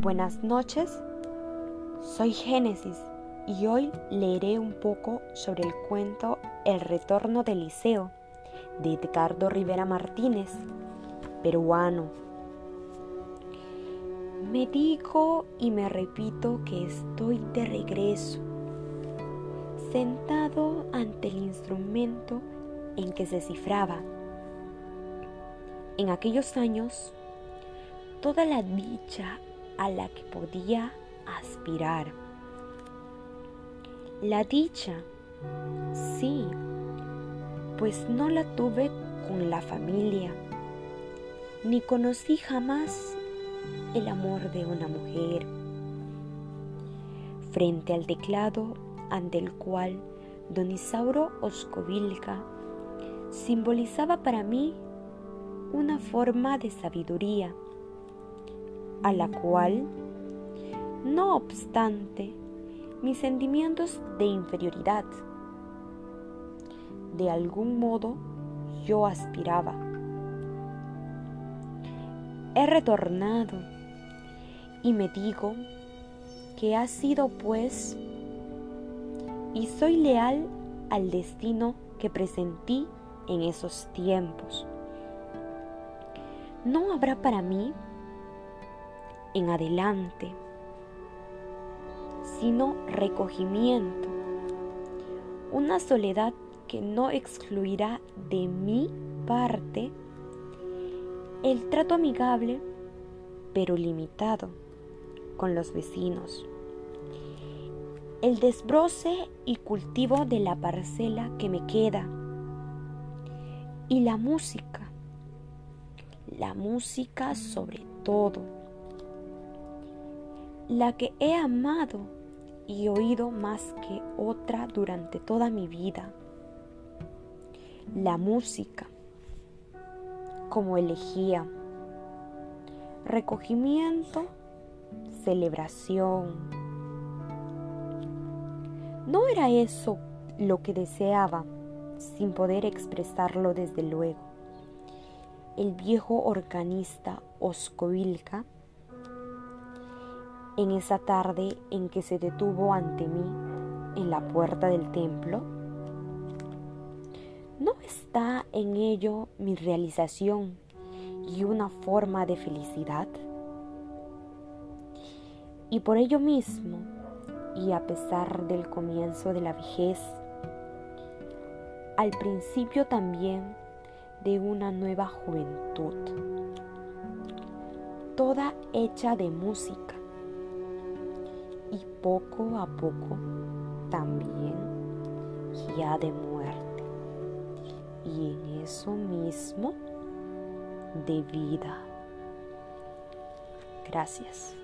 Buenas noches, soy Génesis y hoy leeré un poco sobre el cuento El retorno del liceo de Edgardo Rivera Martínez, peruano. Me digo y me repito que estoy de regreso, sentado ante el instrumento en que se cifraba. En aquellos años, toda la dicha a la que podía aspirar. La dicha, sí, pues no la tuve con la familia, ni conocí jamás el amor de una mujer. Frente al teclado ante el cual don Isauro Oscovilca simbolizaba para mí una forma de sabiduría a la cual, no obstante, mis sentimientos de inferioridad, de algún modo yo aspiraba. He retornado y me digo que ha sido pues y soy leal al destino que presentí en esos tiempos. No habrá para mí en adelante, sino recogimiento, una soledad que no excluirá de mi parte el trato amigable pero limitado con los vecinos, el desbroce y cultivo de la parcela que me queda. Y la música, la música sobre todo la que he amado y oído más que otra durante toda mi vida. La música como elegía, recogimiento, celebración. No era eso lo que deseaba, sin poder expresarlo desde luego. El viejo organista Oscovilca en esa tarde en que se detuvo ante mí en la puerta del templo? ¿No está en ello mi realización y una forma de felicidad? Y por ello mismo, y a pesar del comienzo de la vejez, al principio también de una nueva juventud, toda hecha de música, y poco a poco también ya de muerte y en eso mismo de vida. Gracias.